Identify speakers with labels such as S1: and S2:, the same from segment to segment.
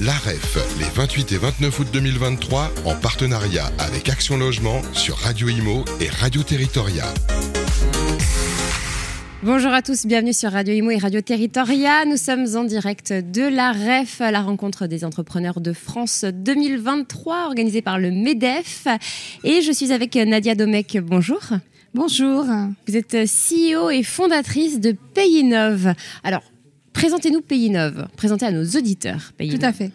S1: l'AREF, les 28 et 29 août 2023, en partenariat avec Action Logement sur Radio Imo et Radio Territoria.
S2: Bonjour à tous, bienvenue sur Radio Imo et Radio Territoria. Nous sommes en direct de la REF, la rencontre des entrepreneurs de France 2023, organisée par le MEDEF. Et je suis avec Nadia Domecq. Bonjour.
S3: Bonjour.
S2: Vous êtes CEO et fondatrice de Payinov. Alors, présentez-nous Payinov, présentez à nos auditeurs
S3: Tout à fait.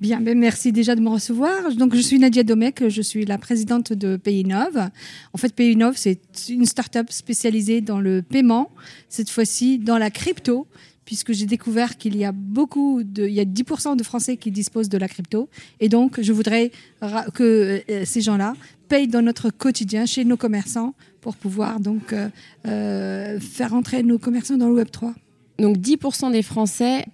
S3: Bien, ben merci déjà de me recevoir. Donc, je suis Nadia Domecq, je suis la présidente de Payinov. En fait, Payinov, c'est une start-up spécialisée dans le paiement, cette fois-ci dans la crypto, puisque j'ai découvert qu'il y a beaucoup de, il y a 10% de Français qui disposent de la crypto. Et donc, je voudrais que euh, ces gens-là payent dans notre quotidien chez nos commerçants pour pouvoir donc euh, euh, faire entrer nos commerçants dans le Web 3.
S2: Donc 10% des Français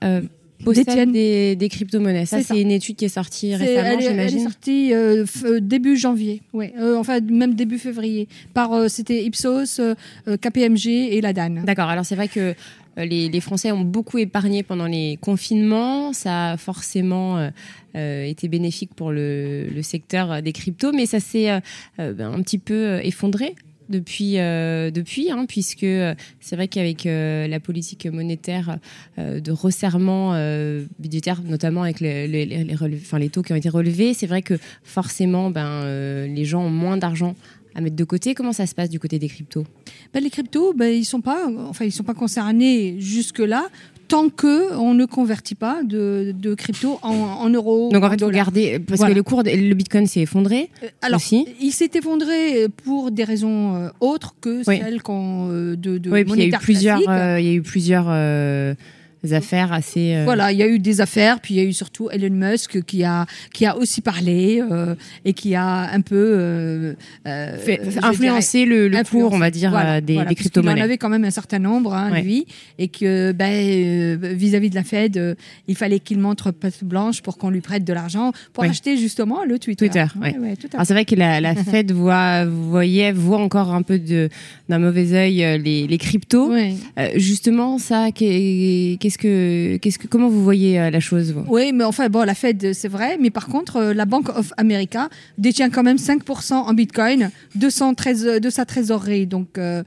S2: possèdent des, des crypto-monnaies. Ça, c'est une étude qui est sortie récemment,
S3: j'imagine. Elle est sortie euh, euh, début janvier, ouais. Euh, enfin même début février. Par c'était Ipsos, KPMG et la DAN.
S2: D'accord. Alors c'est vrai que les, les, Français ont beaucoup épargné pendant les confinements. Ça a forcément été bénéfique pour le, le, secteur des cryptos, mais ça s'est ben, un petit peu effondré depuis, euh, depuis hein, puisque euh, c'est vrai qu'avec euh, la politique monétaire de resserrement budgétaire, notamment avec les, taux qui ont été relevés, c'est vrai que forcément, ben, les gens ont moins d'argent à mettre de côté. Comment ça se passe du côté des cryptos?
S3: Ben, Les cryptos, ben, ils sont pas, enfin, sont pas concernés jusque-là tant que on ne convertit pas de, de crypto en, en, euros.
S2: Donc en fait, regardez, parce que le cours, de, le Bitcoin s'est effondré. Euh, alors, aussi.
S3: il s'est effondré pour des raisons euh, autres que celles qu'on euh, de, de
S2: oui, il y a eu plusieurs, il y a eu plusieurs affaires assez.
S3: Euh, voilà, il y a eu des affaires, puis il y a eu surtout Elon Musk qui a qui a aussi parlé euh, et qui a un peu euh,
S2: influencé le, cours, on va dire, des, des crypto-monnaies.
S3: Il en avait quand même un certain nombre, hein, lui, et que ben, vis-à-vis de la Fed, il fallait qu'il montre patte blanche pour qu'on lui prête de l'argent pour acheter justement le Twitter.
S2: Twitter, c'est vrai que la, la Fed voit, voyait, voit encore un peu d'un mauvais œil les, les cryptos. justement, ça, qu'est-ce que, qu'est-ce que, comment vous voyez euh, la chose
S3: Oui, mais enfin, bon, la Fed, c'est vrai, mais par contre, euh, la Bank of America détient quand même 5% en Bitcoin de, sa trésorerie. Donc, euh,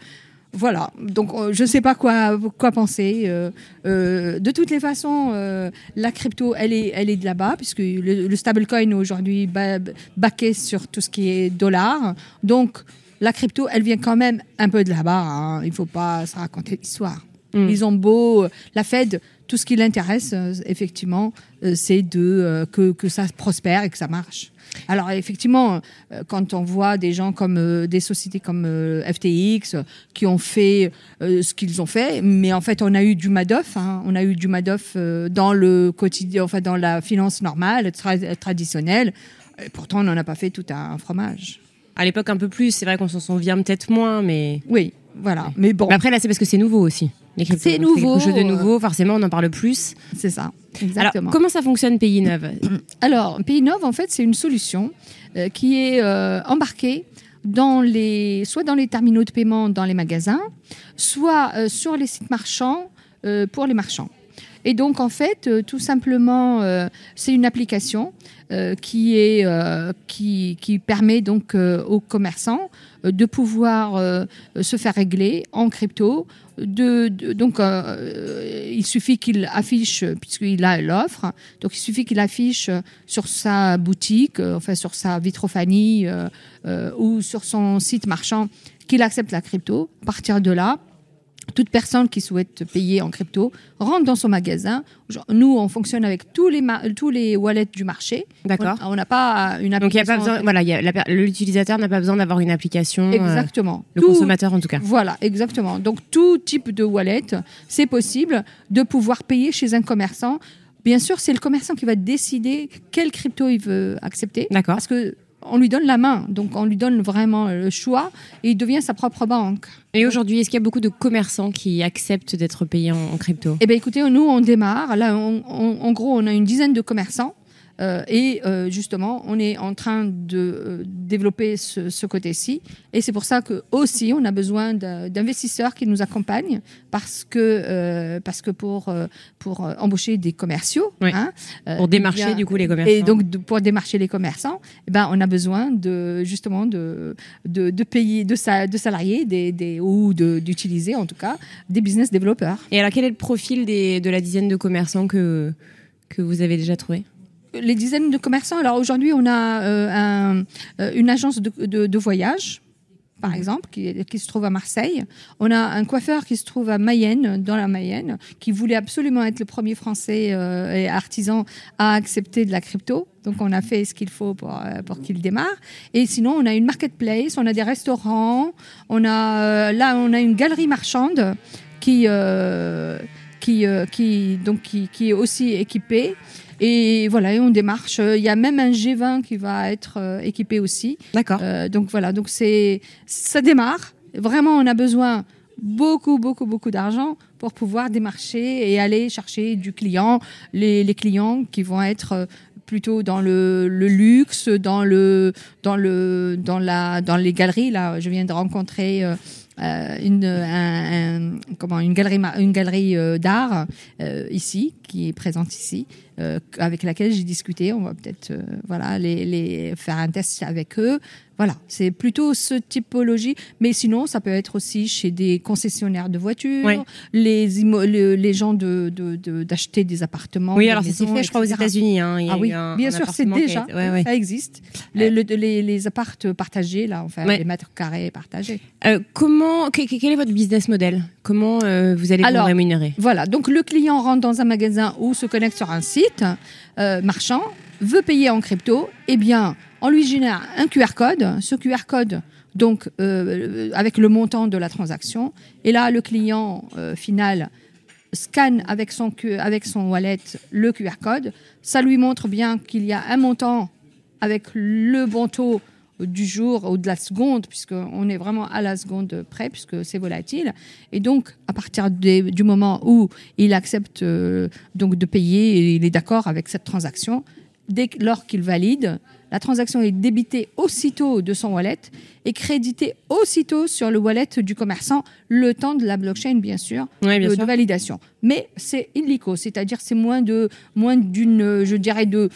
S3: voilà, donc je ne sais pas quoi, quoi penser. de toutes les façons, la crypto, elle est, elle est de là-bas, puisque le, stablecoin aujourd'hui baqué sur tout ce qui est dollar. Donc, la crypto, elle vient quand même un peu de là-bas. Hein. Il ne faut pas se raconter l'histoire. Mm. Ils ont beau, la Fed, tout ce qui l'intéresse, euh, effectivement, euh, c'est de euh, que, que, ça prospère et que ça marche. Alors effectivement, quand on voit des gens comme des sociétés comme FTX qui ont fait ce qu'ils ont fait, mais en fait on a eu du Madoff, hein, on a eu du Madoff dans le quotidien, enfin dans la finance normale, traditionnelle. Et pourtant on n'en a pas fait tout un fromage.
S2: À l'époque un peu plus, c'est vrai qu'on s'en souvient peut-être moins, mais
S3: oui, voilà. Mais bon.
S2: après là c'est parce que c'est nouveau aussi.
S3: C'est nouveau.
S2: chose de nouveau, forcément, on en parle plus.
S3: C'est ça.
S2: Exactement. Alors, comment ça fonctionne Pays Neuf
S3: Alors, Pays Neuf, en fait, c'est une solution euh, qui est euh, embarquée dans les, soit dans les terminaux de paiement dans les magasins, soit euh, sur les sites marchands pour les marchands. Et donc, en fait, euh, tout simplement, euh, c'est une application euh, qui, permet donc aux commerçants de pouvoir se faire régler en crypto. Donc, il suffit qu'il affiche, puisqu'il a l'offre, donc il suffit qu'il affiche sur sa boutique, enfin sur sa vitrophanie ou sur son site marchand qu'il accepte la crypto. À partir de là, toute personne qui souhaite payer en crypto rentre dans son magasin. Nous, on fonctionne avec tous les, tous les wallets du marché.
S2: D'accord.
S3: On n'a pas une application.
S2: Donc, il a pas besoin, voilà, l'utilisateur n'a pas besoin d'avoir une application.
S3: Euh, exactement.
S2: le consommateur, en tout cas.
S3: Voilà, exactement. Donc, tout type de wallet, c'est possible de pouvoir payer chez un commerçant. Bien sûr, c'est le commerçant qui va décider quelle crypto il veut accepter.
S2: D'accord.
S3: Parce que on lui donne la main, donc on lui donne vraiment le choix et il devient sa propre banque.
S2: Et aujourd'hui, est-ce qu'il y a beaucoup de commerçants qui acceptent d'être payés en, crypto?
S3: Eh bien écoutez, nous on démarre, là en gros on a une dizaine de commerçants Euh, et euh, justement, on est en train de euh, développer ce, ce côté-ci. Et c'est pour ça que aussi, on a besoin d'investisseurs qui nous accompagnent parce que, euh, parce que pour, euh, pour embaucher des commerciaux,
S2: Oui.
S3: hein,
S2: Pour
S3: eh
S2: démarcher
S3: bien,
S2: du coup les commerçants.
S3: et donc, de- pour démarcher les commerçants, eh ben, on a besoin de, justement de, de, de payer, de, sa- de salariés des, des, ou d'utiliser en tout cas des business développeurs.
S2: Et alors, quel est le profil des, de la dizaine de commerçants que, que vous avez déjà trouvé?
S3: Les dizaines de commerçants. Alors aujourd'hui, on a euh, un- euh, une agence de, de- de voyage. Par exemple, qui, qui se trouve à Marseille. On a un coiffeur qui se trouve à Mayenne, dans la Mayenne, qui voulait absolument être le premier Français euh, et artisan à accepter de la crypto. Donc, on a fait ce qu'il faut pour, pour qu'il démarre. Et sinon, on a une marketplace, on a des restaurants, on a là, on a une galerie marchande qui euh, qui euh, qui donc qui, qui est aussi équipée. Et voilà, et on démarche. Il y a même un G20 qui va être euh, équipé aussi.
S2: D'accord.
S3: Euh, donc voilà, donc c'est ça démarre. Vraiment, on a besoin beaucoup, beaucoup, beaucoup d'argent pour pouvoir démarcher et aller chercher du client, les, les clients qui vont être euh, plutôt dans le, le luxe, dans le, dans le, dans la, dans les galeries. Là, je viens de rencontrer. euh, euh, une, un- un- comment, une galerie, une galerie euh, d'art euh, ici, qui est présente ici, euh, avec laquelle j'ai discuté. On va peut-être euh, voilà, les, les faire un test avec eux. Voilà, c'est plutôt ce typologie. Mais sinon, ça peut être aussi chez des concessionnaires de voitures,
S2: Ouais.
S3: les, le- les gens de, de- de- d'acheter des appartements.
S2: Oui, alors
S3: maisons,
S2: fait, je crois, aux. États-Unis. hein.
S3: Ah oui,
S2: un-
S3: bien
S2: un
S3: sûr, c'est déjà,
S2: été- ouais, ouais.
S3: ça existe. Les, le- les, les appartes partagés, là, enfin,
S2: Ouais.
S3: les mètres carrés partagés.
S2: Euh, comment, que- que- quel est votre business model? Comment euh, vous allez
S3: Alors,
S2: vous rémunérer
S3: Voilà, donc le client rentre dans un magasin ou se connecte sur un site euh, marchand, veut payer en crypto, eh bien, on lui génère un QR code. Ce QR code, donc, euh, avec le montant de la transaction. Et là, le client euh, final scanne avec son, avec son wallet le QR code. Ça lui montre bien qu'il y a un montant avec le bon taux du jour ou de la seconde, puisqu'on est vraiment à la seconde près, puisque c'est volatile. Et donc, à partir des- du moment où il accepte euh, donc de payer et il est d'accord avec cette transaction, dès lors qu'il valide, la transaction est débitée aussitôt de son wallet et créditée aussitôt sur le wallet du commerçant, le temps de la blockchain, bien sûr,
S2: Oui, bien
S3: de,
S2: sûr.
S3: de validation. Mais c'est illico, c'est-à-dire c'est moins de moins d'une, euh, je dirais de,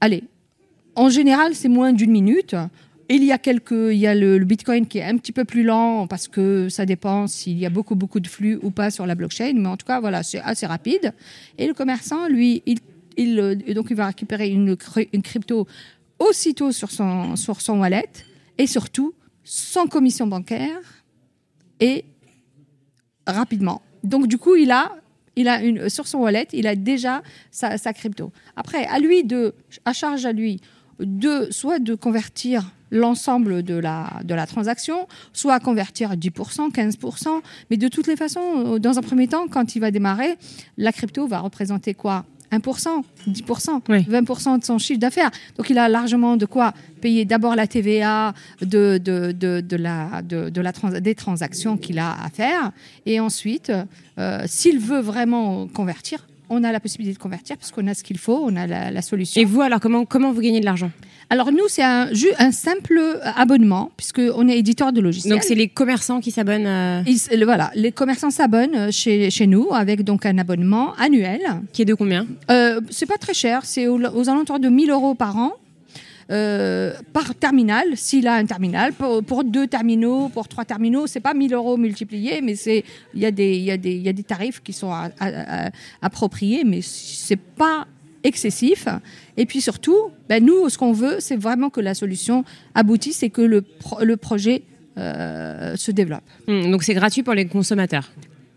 S3: allez, en général c'est moins d'une minute. Il y a quelques, il y a le, Bitcoin qui est un petit peu plus lent parce que ça dépend s'il y a beaucoup beaucoup de flux ou pas sur la blockchain, mais en tout cas voilà c'est assez rapide. Et le commerçant lui, il, euh, donc il va récupérer une crypto aussitôt sur son sur son wallet et surtout sans commission bancaire et rapidement. Donc du coup, il a, il a une, sur son wallet, il a déjà sa, sa crypto. Après, à lui de, à charge à lui de soit de convertir l'ensemble de la, de la transaction, soit à convertir 10%, 15%, mais de toutes les façons, euh, dans un premier temps, quand il va démarrer, la crypto va représenter quoi? 1%, 10%,
S2: Oui.
S3: 20% de son chiffre d'affaires. Donc il a largement de quoi payer d'abord la TVA de, de, de, de la, de, de la trans- des transactions qu'il a à faire. Et ensuite, euh, s'il veut vraiment convertir, on a la possibilité de convertir parce qu'on a ce qu'il faut, on a la, la solution.
S2: Et vous, alors, comment, comment vous gagnez de l'argent?
S3: Alors nous, c'est un, simple abonnement puisqu'on est éditeur de logiciels.
S2: Donc, c'est les commerçants qui s'abonnent à...
S3: Ils- le- voilà, les commerçants s'abonnent chez, chez nous avec donc un abonnement annuel.
S2: Qui est de combien?
S3: Euh, c'est pas très cher, c'est aux, aux alentours de 1000 euros par an. euh, par terminal, s'il a un terminal, pour, pour deux terminaux, pour trois terminaux, c'est pas 1000 euros multipliés, mais c'est il y a des il y y a des tarifs qui sont appropriés, mais c'est pas excessif. Et puis surtout, ben nous, ce qu'on veut, c'est vraiment que la solution aboutisse et que le, pro- le projet euh, se développe.
S2: Hmm, Donc, c'est gratuit pour les consommateurs.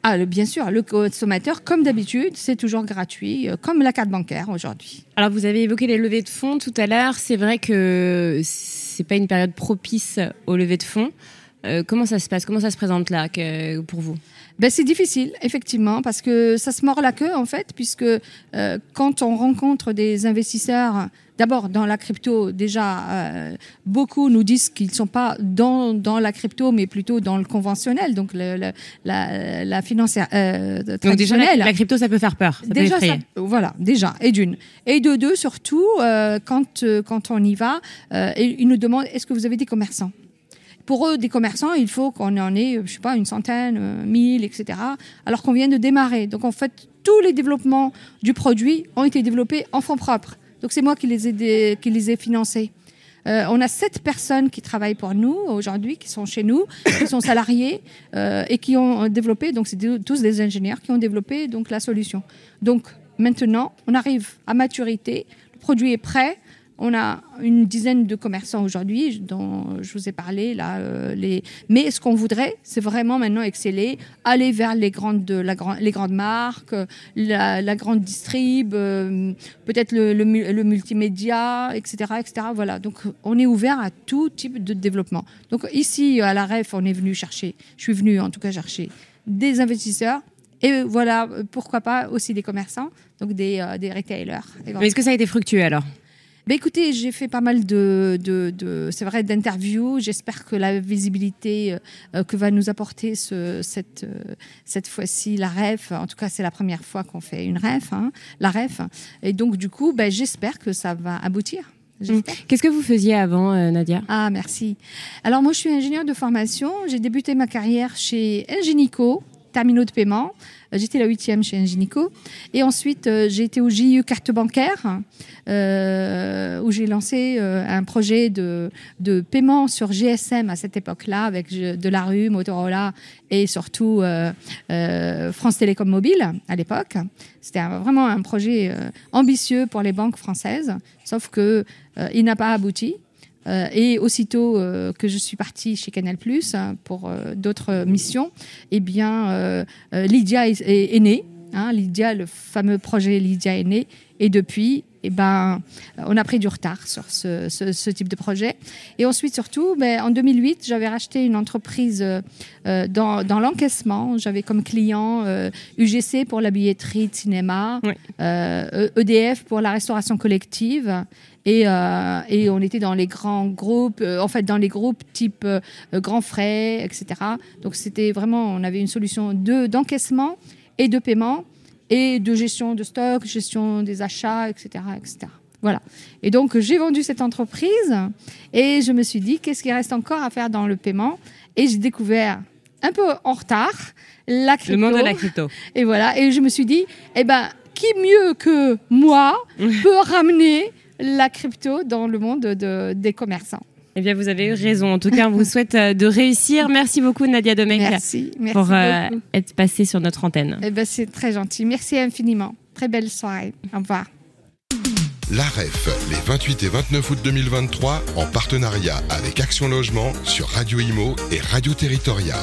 S3: Ah, le- bien sûr, le consommateur, comme d'habitude, c'est toujours gratuit, euh, comme la carte bancaire aujourd'hui.
S2: Alors, vous avez évoqué les levées de fonds tout à l'heure. C'est vrai que c'est pas une période propice aux levées de fonds. Comment ça se passe? Comment ça se présente là que, pour vous?
S3: Ben, c'est difficile, effectivement, parce que ça se mord la queue, en fait, puisque quand on rencontre des investisseurs D'abord, dans la crypto, déjà, euh, beaucoup nous disent qu'ils ne sont pas dans, dans, la crypto, mais plutôt dans le conventionnel, donc le, la, la financière euh,
S2: Donc déjà, la, crypto, ça peut faire peur. Ça
S3: déjà,
S2: peut
S3: voilà, déjà, et d'une. Et de deux, surtout, euh, quand, quand on y va, ils nous demandent est-ce que vous avez des commerçants? Pour eux, des commerçants, il faut qu'on en ait, je sais pas, une centaine, mille, etc. Alors qu'on vient de démarrer. Donc en fait, tous les développements du produit ont été développés en fonds propres. Donc c'est moi qui les ai, qui les ai financés. Euh, on a sept personnes qui travaillent pour nous aujourd'hui, qui sont chez nous, qui sont salariés euh, et qui ont développé. Donc c'est tous des ingénieurs qui ont développé donc la solution. Donc maintenant, on arrive à maturité, le produit est prêt. On a une dizaine de commerçants aujourd'hui dont je vous ai parlé là. Euh, les... Mais ce qu'on voudrait, c'est vraiment maintenant exceller, aller vers les grandes, les grandes marques, la, grande distrib, euh, peut-être le, multimédia, etc., etc. Voilà. Donc on est ouvert à tout type de développement. Donc ici à la REF, on est venu chercher. Je suis venu en tout cas chercher des investisseurs et voilà, pourquoi pas aussi des commerçants, donc des, euh, des retailers.
S2: Est-ce que ça a été fructueux alors?
S3: Ben écoutez, j'ai fait pas mal de, de, de c'est vrai, d'interviews. J'espère que la visibilité euh, que va nous apporter ce, cette, euh, cette fois-ci la REF, en tout cas c'est la première fois qu'on fait une REF, hein, la REF. Et donc du coup, ben, j'espère que ça va aboutir.
S2: Mmh. Qu'est-ce que vous faisiez avant, euh, Nadia?
S3: Ah, merci. Alors moi, je suis ingénieure de formation. J'ai débuté ma carrière chez Ingenico, terminaux de paiement. Euh, j'étais la huitième chez Ingenico. Et ensuite, euh, j'ai été au JIE carte bancaire, euh, où j'ai lancé un projet de, de paiement sur GSM à cette époque-là, avec de la rue, Motorola et surtout France Télécom Mobile à l'époque. C'était vraiment un projet ambitieux pour les banques françaises, sauf que il n'a pas abouti. Euh, et aussitôt euh, que je suis partie chez Canal Plus hein, pour euh, d'autres missions, eh bien, Lydia est, est, née. Hein, Lydia, le fameux projet Lydia est né. Et depuis, eh ben, on a pris du retard sur ce, ce, ce type de projet. Et ensuite, surtout, ben, en 2008, j'avais racheté une entreprise euh, dans, dans l'encaissement. J'avais comme client euh, UGC pour la billetterie de cinéma, euh, EDF pour la restauration collective. Et, euh, et, on était dans les grands groupes, euh, en fait dans les groupes type euh, grands frais, etc. Donc c'était vraiment, on avait une solution de d'encaissement et de paiement et de gestion de stock, gestion des achats, etc., etc. Voilà. Et donc j'ai vendu cette entreprise et je me suis dit qu'est-ce qui reste encore à faire dans le paiement? Et j'ai découvert un peu en retard la crypto.
S2: Le monde de la crypto.
S3: Et voilà. Et je me suis dit eh ben qui mieux que moi peut ramener la crypto dans le monde de, des commerçants?
S2: Eh bien, vous avez eu raison. En tout cas, on vous souhaite euh, de réussir. Merci beaucoup, Nadia Domecq,
S3: merci, merci
S2: pour euh, être passée sur notre antenne.
S3: Eh ben, c'est très gentil. Merci infiniment. Très belle soirée. Au revoir.
S1: La REF, les 28 et 29 août 2023, en partenariat avec Action Logement sur Radio Imo et Radio Territoria.